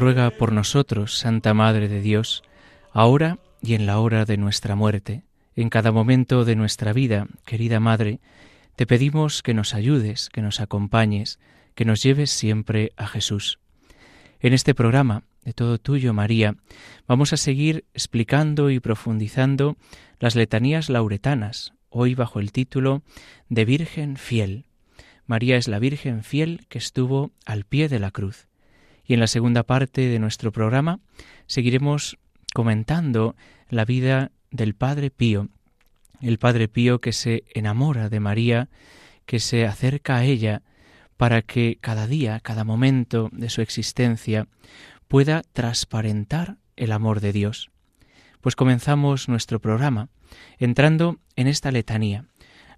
Ruega por nosotros, Santa Madre de Dios, ahora y en la hora de nuestra muerte, en cada momento de nuestra vida, querida Madre, te pedimos que nos ayudes, que nos acompañes, que nos lleves siempre a Jesús. En este programa, de todo tuyo, María, vamos a seguir explicando y profundizando las letanías lauretanas, hoy bajo el título de Virgen fiel. María es la Virgen fiel que estuvo al pie de la cruz. Y en la segunda parte de nuestro programa seguiremos comentando la vida del Padre Pío, el Padre Pío que se enamora de María, que se acerca a ella para que cada día, cada momento de su existencia pueda transparentar el amor de Dios. Pues comenzamos nuestro programa entrando en esta letanía,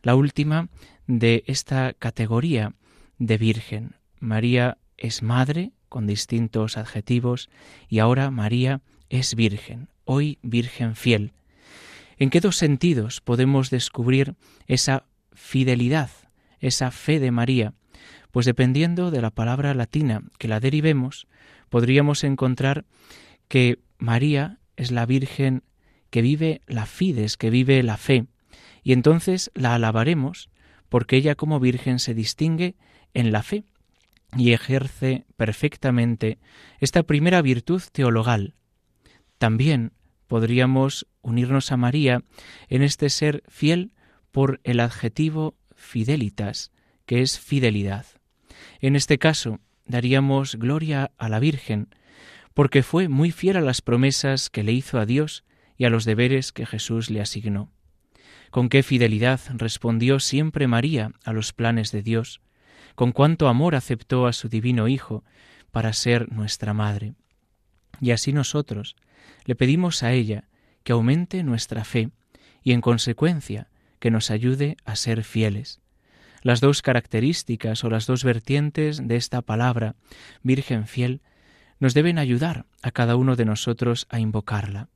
la última de esta categoría de Virgen. María es madre, con distintos adjetivos, y ahora María es virgen, hoy virgen fiel. ¿En qué dos sentidos podemos descubrir esa fidelidad, esa fe de María? Pues dependiendo de la palabra latina que la derivemos, podríamos encontrar que María es la Virgen que vive la fides, que vive la fe, y entonces la alabaremos porque ella como Virgen se distingue en la fe, y ejerce perfectamente esta primera virtud teologal. También podríamos unirnos a María en este ser fiel por el adjetivo fidelitas, que es fidelidad. En este caso, daríamos gloria a la Virgen, porque fue muy fiel a las promesas que le hizo a Dios y a los deberes que Jesús le asignó. Con qué fidelidad respondió siempre María a los planes de Dios, con cuánto amor aceptó a su divino Hijo para ser nuestra Madre. Y así nosotros le pedimos a ella que aumente nuestra fe y en consecuencia que nos ayude a ser fieles. Las dos características o las dos vertientes de esta palabra, Virgen fiel, nos deben ayudar a cada uno de nosotros a invocarla.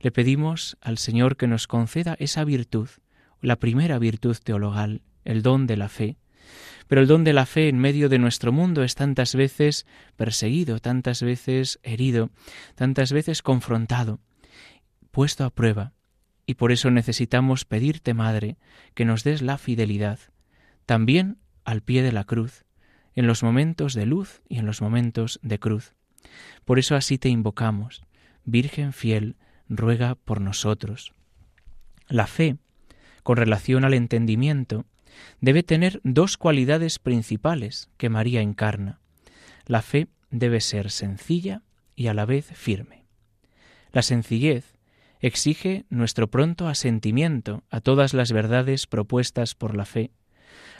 Le pedimos al Señor que nos conceda esa virtud, la primera virtud teologal, el don de la fe, pero el don de la fe en medio de nuestro mundo es tantas veces perseguido, tantas veces herido, tantas veces confrontado, puesto a prueba. Y por eso necesitamos pedirte, Madre, que nos des la fidelidad, también al pie de la cruz, en los momentos de luz y en los momentos de cruz. Por eso así te invocamos, Virgen fiel, ruega por nosotros. La fe, con relación al entendimiento, debe tener dos cualidades principales que María encarna. La fe debe ser sencilla y a la vez firme. La sencillez exige nuestro pronto asentimiento a todas las verdades propuestas por la fe,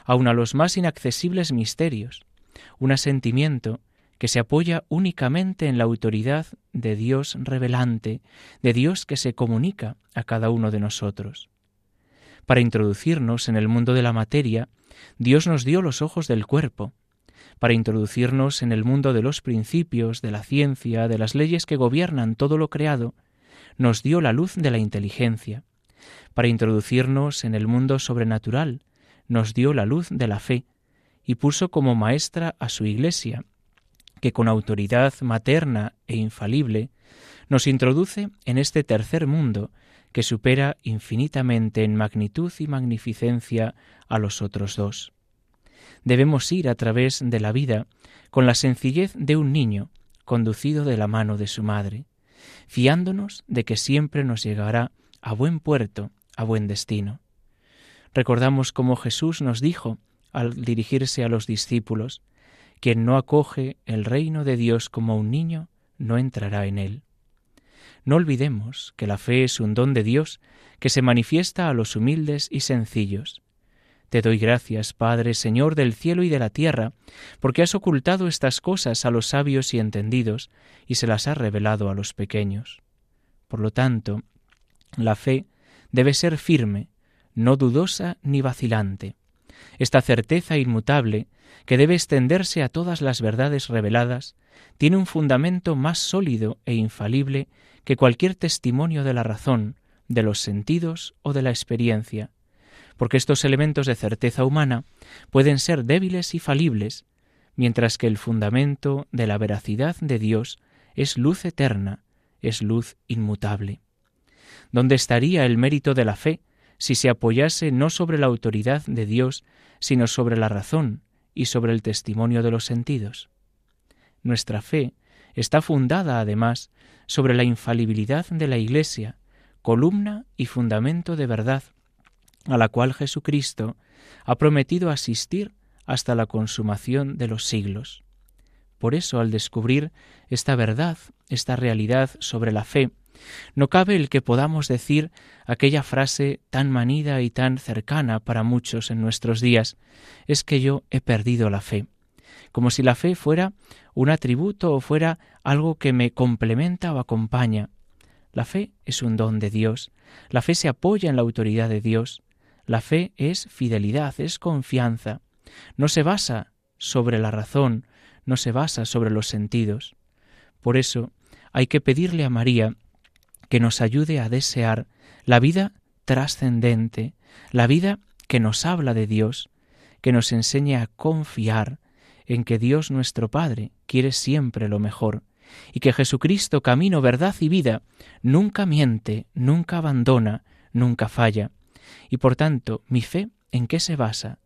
aun a los más inaccesibles misterios, un asentimiento que se apoya únicamente en la autoridad de Dios revelante, de Dios que se comunica a cada uno de nosotros. Para introducirnos en el mundo de la materia, Dios nos dio los ojos del cuerpo. Para introducirnos en el mundo de los principios, de la ciencia, de las leyes que gobiernan todo lo creado, nos dio la luz de la inteligencia. Para introducirnos en el mundo sobrenatural, nos dio la luz de la fe, y puso como maestra a su Iglesia, que con autoridad materna e infalible nos introduce en este tercer mundo que supera infinitamente en magnitud y magnificencia a los otros dos. Debemos ir a través de la vida con la sencillez de un niño conducido de la mano de su madre, fiándonos de que siempre nos llegará a buen puerto, a buen destino. Recordamos cómo Jesús nos dijo al dirigirse a los discípulos, quien no acoge el reino de Dios como un niño, no entrará en él. No olvidemos que la fe es un don de Dios que se manifiesta a los humildes y sencillos. Te doy gracias, Padre, Señor del cielo y de la tierra, porque has ocultado estas cosas a los sabios y entendidos, y se las has revelado a los pequeños. Por lo tanto, la fe debe ser firme, no dudosa ni vacilante. Esta certeza inmutable, que debe extenderse a todas las verdades reveladas, tiene un fundamento más sólido e infalible que cualquier testimonio de la razón, de los sentidos o de la experiencia, porque estos elementos de certeza humana pueden ser débiles y falibles, mientras que el fundamento de la veracidad de Dios es luz eterna, es luz inmutable. ¿Dónde estaría el mérito de la fe si se apoyase no sobre la autoridad de Dios, sino sobre la razón y sobre el testimonio de los sentidos? Nuestra fe está fundada, además, sobre la infalibilidad de la Iglesia, columna y fundamento de verdad, a la cual Jesucristo ha prometido asistir hasta la consumación de los siglos. Por eso, al descubrir esta verdad, esta realidad sobre la fe, no cabe el que podamos decir aquella frase tan manida y tan cercana para muchos en nuestros días, es que yo he perdido la fe, como si la fe fuera un atributo o fuera algo que me complementa o acompaña. La fe es un don de Dios, la fe se apoya en la autoridad de Dios, la fe es fidelidad, es confianza, no se basa sobre la razón, no se basa sobre los sentidos. Por eso hay que pedirle a María que nos ayude a desear la vida trascendente, la vida que nos habla de Dios, que nos enseñe a confiar en que Dios nuestro Padre quiere siempre lo mejor, y que Jesucristo, camino, verdad y vida, nunca miente, nunca abandona, nunca falla. Y por tanto, mi fe, ¿en qué se basa?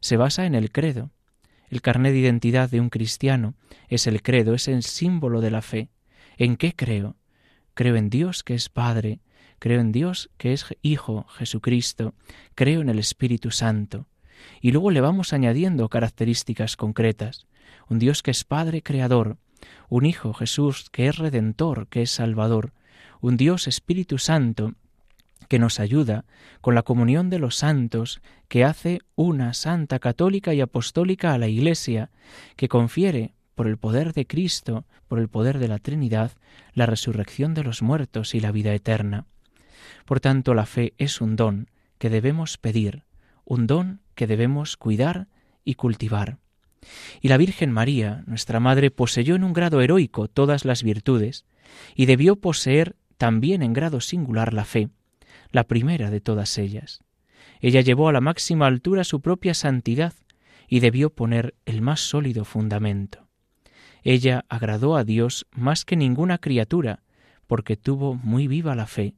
Se basa en el credo. El carné de identidad de un cristiano es el credo, es el símbolo de la fe. ¿En qué creo? Creo en Dios que es Padre, creo en Dios que es Hijo, Jesucristo, creo en el Espíritu Santo. Y luego le vamos añadiendo características concretas. Un Dios que es Padre Creador, un Hijo Jesús que es Redentor, que es Salvador, un Dios Espíritu Santo que nos ayuda con la comunión de los santos, que hace una santa católica y apostólica a la Iglesia, que confiere por el poder de Cristo, por el poder de la Trinidad, la resurrección de los muertos y la vida eterna. Por tanto, la fe es un don que debemos pedir, un don que debemos cuidar y cultivar. Y la Virgen María, nuestra Madre, poseyó en un grado heroico todas las virtudes, y debió poseer también en grado singular la fe, la primera de todas ellas. Ella llevó a la máxima altura su propia santidad y debió poner el más sólido fundamento. Ella agradó a Dios más que ninguna criatura, porque tuvo muy viva la fe,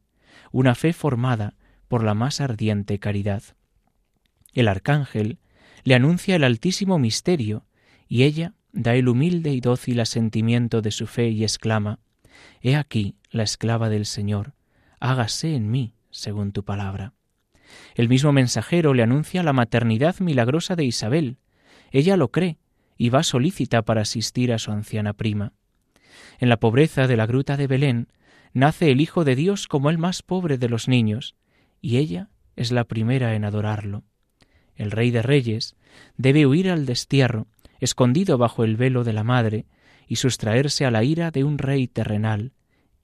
una fe formada por la más ardiente caridad. El arcángel le anuncia el altísimo misterio, y ella da el humilde y dócil asentimiento de su fe y exclama, He aquí la esclava del Señor, hágase en mí según tu palabra. El mismo mensajero le anuncia la maternidad milagrosa de Isabel. Ella lo cree y va solícita para asistir a su anciana prima. En la pobreza de la gruta de Belén nace el Hijo de Dios como el más pobre de los niños, y ella es la primera en adorarlo. El Rey de Reyes debe huir al destierro, escondido bajo el velo de la madre, y sustraerse a la ira de un rey terrenal,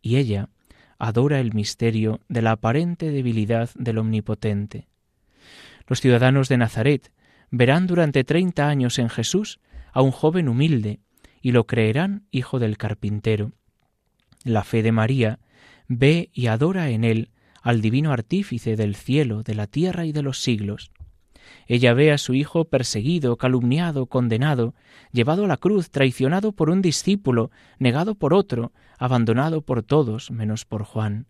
y ella adora el misterio de la aparente debilidad del Omnipotente. Los ciudadanos de Nazaret verán durante treinta años en Jesús a un joven humilde y lo creerán hijo del carpintero. La fe de María ve y adora en él al divino artífice del cielo, de la tierra y de los siglos. Ella ve a su hijo perseguido, calumniado, condenado, llevado a la cruz, traicionado por un discípulo, negado por otro, abandonado por todos menos por Juan,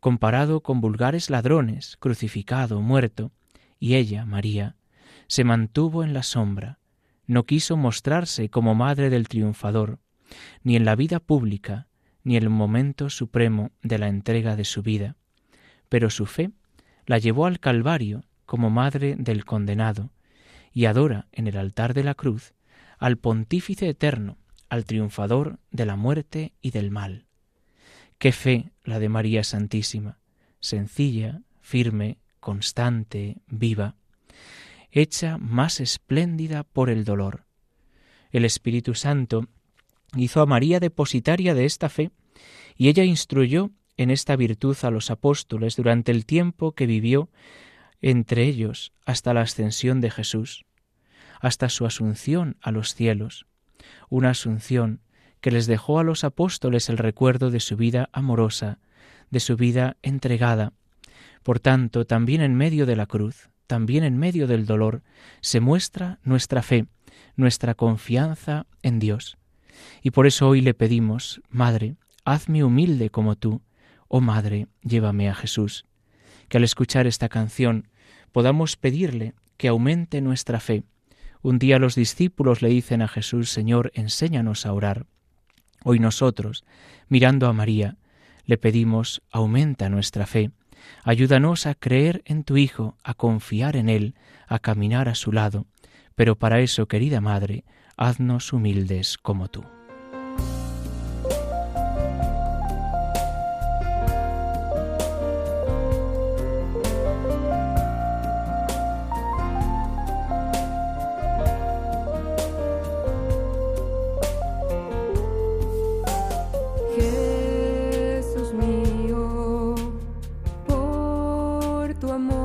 comparado con vulgares ladrones, crucificado, muerto, y ella, María, se mantuvo en la sombra, no quiso mostrarse como madre del triunfador, ni en la vida pública, ni en el momento supremo de la entrega de su vida, pero su fe la llevó al Calvario como madre del condenado, y adora en el altar de la cruz al pontífice eterno, al triunfador de la muerte y del mal. Qué fe la de María Santísima, sencilla, firme, constante, viva, hecha más espléndida por el dolor. El Espíritu Santo hizo a María depositaria de esta fe, y ella instruyó en esta virtud a los apóstoles durante el tiempo que vivió entre ellos hasta la ascensión de Jesús, hasta su asunción a los cielos, una asunción que les dejó a los apóstoles el recuerdo de su vida amorosa, de su vida entregada. Por tanto, también en medio de la cruz, también en medio del dolor, se muestra nuestra fe, nuestra confianza en Dios. Y por eso hoy le pedimos, Madre, hazme humilde como tú, oh Madre, llévame a Jesús. Que al escuchar esta canción podamos pedirle que aumente nuestra fe. Un día los discípulos le dicen a Jesús, Señor, enséñanos a orar. Hoy nosotros, mirando a María, le pedimos, aumenta nuestra fe, ayúdanos a creer en tu Hijo, a confiar en Él, a caminar a su lado, pero para eso, querida Madre, haznos humildes como tú. tu amor.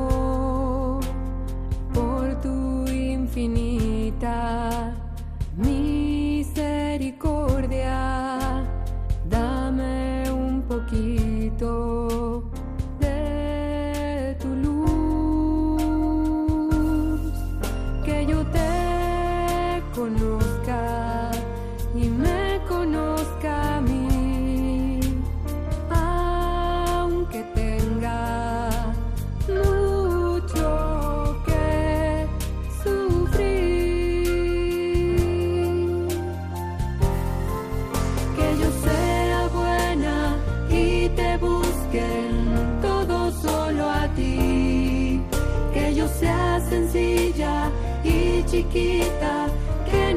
Que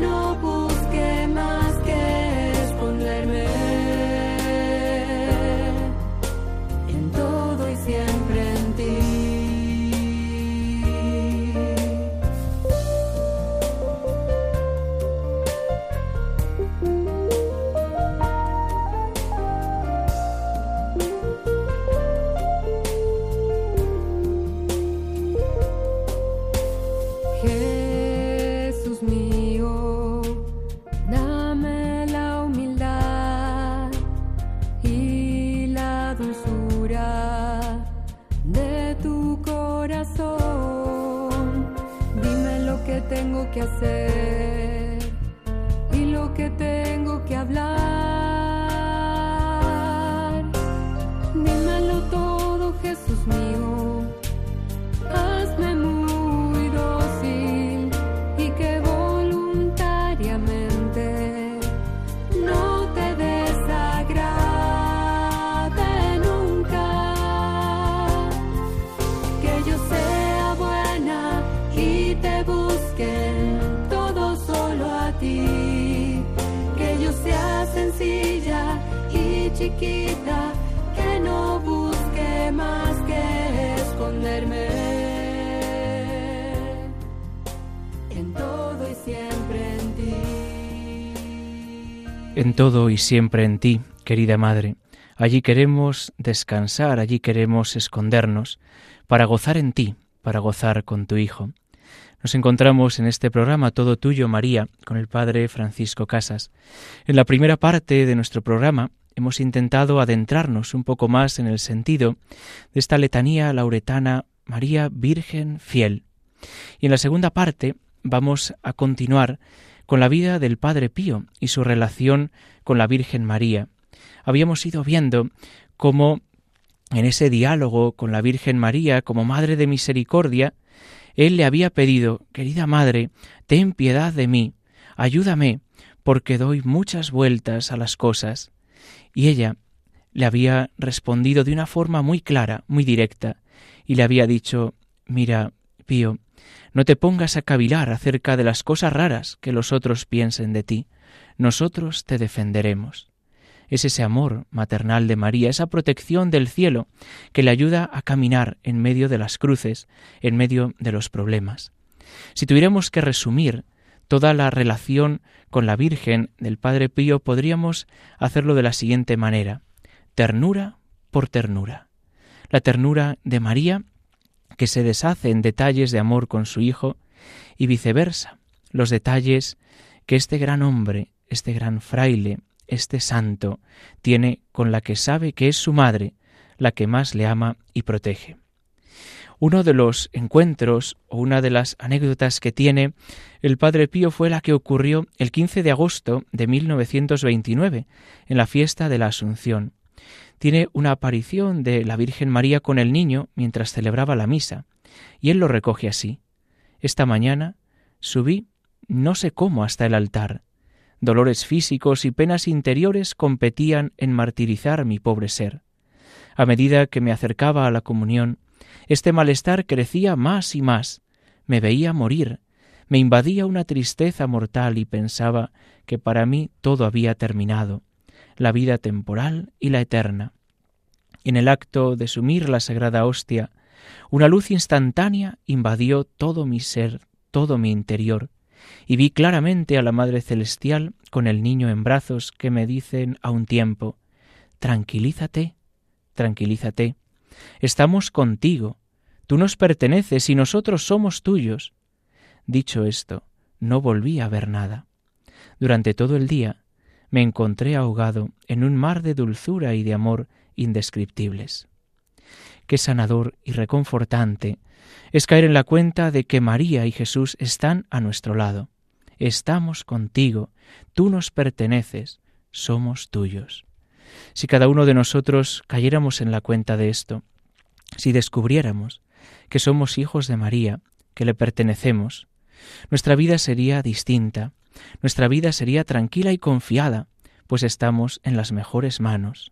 tengo que hacer y lo que tengo que hablar. En todo y siempre en ti, querida Madre. Allí queremos descansar, allí queremos escondernos, para gozar en ti, para gozar con tu Hijo. Nos encontramos en este programa Todo Tuyo, María, con el Padre Francisco Casas. En la primera parte de nuestro programa hemos intentado adentrarnos un poco más en el sentido de esta letanía lauretana María Virgen fiel. Y en la segunda parte vamos a continuar con la vida del Padre Pío y su relación con la Virgen María. Habíamos ido viendo cómo en ese diálogo con la Virgen María como Madre de Misericordia, él le había pedido, querida Madre, ten piedad de mí, ayúdame, porque doy muchas vueltas a las cosas. Y ella le había respondido de una forma muy clara, muy directa, y le había dicho Mira, Pío, No te pongas a cavilar acerca de las cosas raras que los otros piensen de ti. Nosotros te defenderemos. Es ese amor maternal de María, esa protección del cielo que le ayuda a caminar en medio de las cruces, en medio de los problemas. Si tuviéramos que resumir toda la relación con la Virgen del Padre Pío, podríamos hacerlo de la siguiente manera. Ternura por ternura. La ternura de María que se deshace en detalles de amor con su Hijo, y viceversa, los detalles que este gran hombre, este gran fraile, este santo, tiene con la que sabe que es su madre, la que más le ama y protege. Uno de los encuentros o una de las anécdotas que tiene el Padre Pío fue la que ocurrió el 15 de agosto de 1929, en la fiesta de la Asunción tiene una aparición de la Virgen María con el niño mientras celebraba la misa, y él lo recoge así. Esta mañana subí no sé cómo hasta el altar. Dolores físicos y penas interiores competían en martirizar mi pobre ser. A medida que me acercaba a la comunión, este malestar crecía más y más. Me veía morir, me invadía una tristeza mortal y pensaba que para mí todo había terminado, la vida temporal y la eterna. En el acto de sumir la sagrada hostia, una luz instantánea invadió todo mi ser, todo mi interior, y vi claramente a la Madre Celestial con el niño en brazos que me dicen a un tiempo Tranquilízate, tranquilízate, estamos contigo, tú nos perteneces y nosotros somos tuyos. Dicho esto, no volví a ver nada. Durante todo el día me encontré ahogado en un mar de dulzura y de amor indescriptibles. Qué sanador y reconfortante es caer en la cuenta de que María y Jesús están a nuestro lado. Estamos contigo, tú nos perteneces, somos tuyos. Si cada uno de nosotros cayéramos en la cuenta de esto, si descubriéramos que somos hijos de María, que le pertenecemos, nuestra vida sería distinta, nuestra vida sería tranquila y confiada, pues estamos en las mejores manos.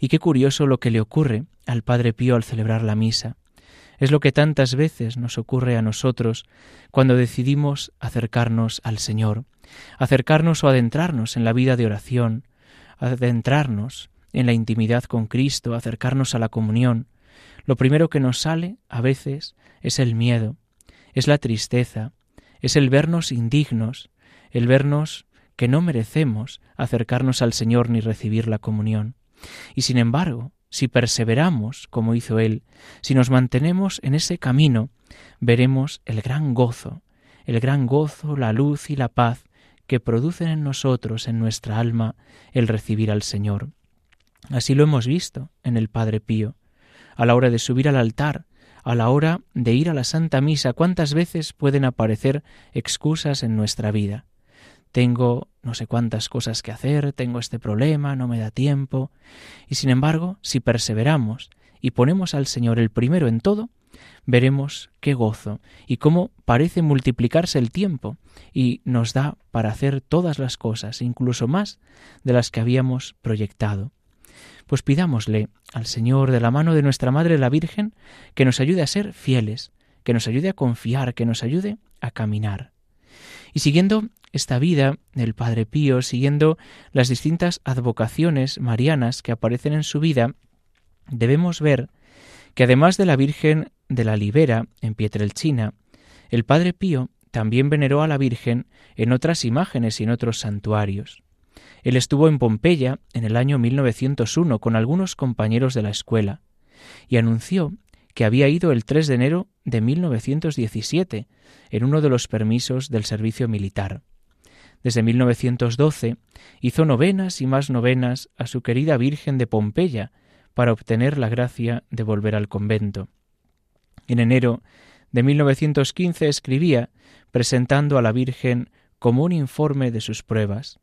Y qué curioso lo que le ocurre al Padre Pío al celebrar la misa. Es lo que tantas veces nos ocurre a nosotros cuando decidimos acercarnos al Señor, acercarnos o adentrarnos en la vida de oración, adentrarnos en la intimidad con Cristo, acercarnos a la comunión. Lo primero que nos sale a veces es el miedo, es la tristeza, es el vernos indignos, el vernos que no merecemos acercarnos al Señor ni recibir la comunión. Y sin embargo, si perseveramos, como hizo Él, si nos mantenemos en ese camino, veremos el gran gozo, el gran gozo, la luz y la paz que producen en nosotros, en nuestra alma, el recibir al Señor. Así lo hemos visto en el Padre Pío. A la hora de subir al altar, a la hora de ir a la Santa Misa, cuántas veces pueden aparecer excusas en nuestra vida tengo no sé cuántas cosas que hacer, tengo este problema, no me da tiempo. Y sin embargo, si perseveramos y ponemos al Señor el primero en todo, veremos qué gozo y cómo parece multiplicarse el tiempo y nos da para hacer todas las cosas, incluso más de las que habíamos proyectado. Pues pidámosle al Señor de la mano de nuestra Madre la Virgen que nos ayude a ser fieles, que nos ayude a confiar, que nos ayude a caminar. Y siguiendo esta vida del Padre Pío, siguiendo las distintas advocaciones marianas que aparecen en su vida, debemos ver que además de la Virgen de la Libera en Pietrelcina, el Padre Pío también veneró a la Virgen en otras imágenes y en otros santuarios. Él estuvo en Pompeya en el año 1901 con algunos compañeros de la escuela y anunció que había ido el 3 de enero de 1917 en uno de los permisos del servicio militar. Desde 1912 hizo novenas y más novenas a su querida Virgen de Pompeya para obtener la gracia de volver al convento. En enero de 1915 escribía, presentando a la Virgen como un informe de sus pruebas.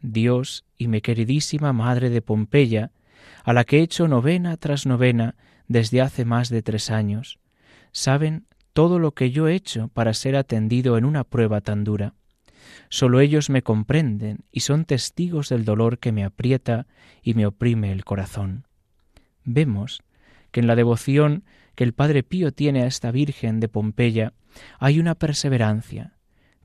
Dios y mi queridísima Madre de Pompeya, a la que he hecho novena tras novena desde hace más de tres años, saben todo lo que yo he hecho para ser atendido en una prueba tan dura. Solo ellos me comprenden y son testigos del dolor que me aprieta y me oprime el corazón. Vemos que en la devoción que el Padre Pío tiene a esta Virgen de Pompeya, hay una perseverancia,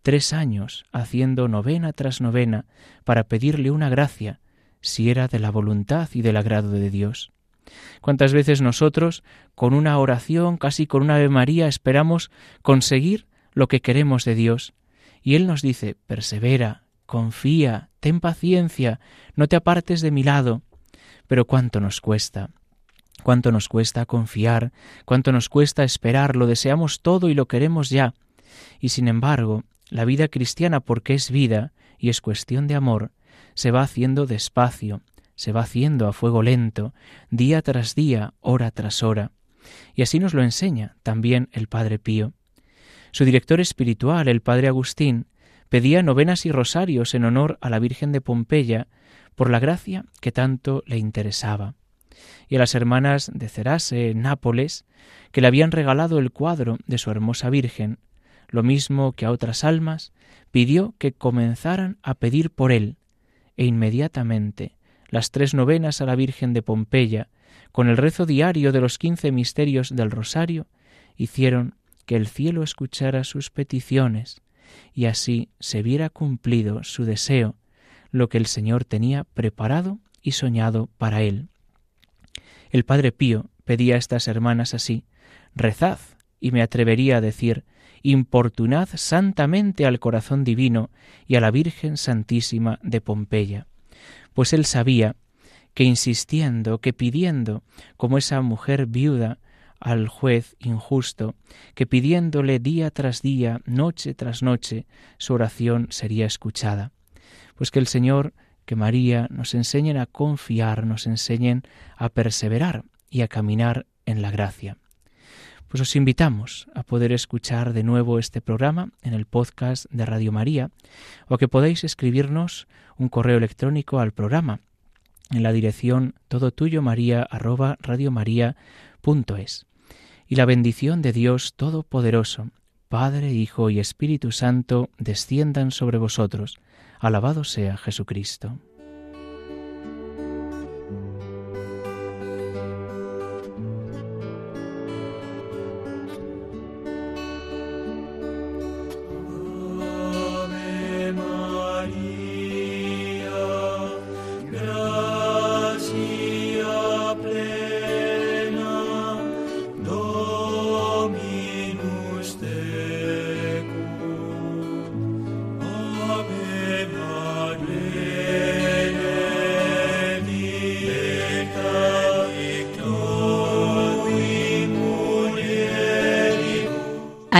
tres años haciendo novena tras novena para pedirle una gracia, si era de la voluntad y del agrado de Dios. ¿Cuántas veces nosotros, con una oración, casi con una Ave María, esperamos conseguir lo que queremos de Dios? Y Él nos dice, persevera, confía, ten paciencia, no te apartes de mi lado. Pero cuánto nos cuesta, cuánto nos cuesta confiar, cuánto nos cuesta esperar, lo deseamos todo y lo queremos ya. Y sin embargo, la vida cristiana, porque es vida y es cuestión de amor, se va haciendo despacio, se va haciendo a fuego lento, día tras día, hora tras hora. Y así nos lo enseña también el Padre Pío. Su director espiritual, el Padre Agustín, pedía novenas y rosarios en honor a la Virgen de Pompeya por la gracia que tanto le interesaba. Y a las hermanas de Cerase, en Nápoles, que le habían regalado el cuadro de su hermosa Virgen, lo mismo que a otras almas, pidió que comenzaran a pedir por él, e inmediatamente las tres novenas a la Virgen de Pompeya, con el rezo diario de los quince misterios del Rosario, hicieron que el cielo escuchara sus peticiones, y así se viera cumplido su deseo, lo que el Señor tenía preparado y soñado para él. El Padre Pío pedía a estas hermanas así, rezad, y me atrevería a decir, importunad santamente al corazón divino y a la Virgen Santísima de Pompeya pues él sabía que insistiendo, que pidiendo, como esa mujer viuda al juez injusto, que pidiéndole día tras día, noche tras noche, su oración sería escuchada. Pues que el Señor, que María nos enseñen a confiar, nos enseñen a perseverar y a caminar en la gracia. Pues os invitamos a poder escuchar de nuevo este programa en el podcast de Radio María o que podáis escribirnos un correo electrónico al programa en la dirección todo tuyo maría arroba radiomaria.es. Y la bendición de Dios Todopoderoso, Padre, Hijo y Espíritu Santo, desciendan sobre vosotros. Alabado sea Jesucristo.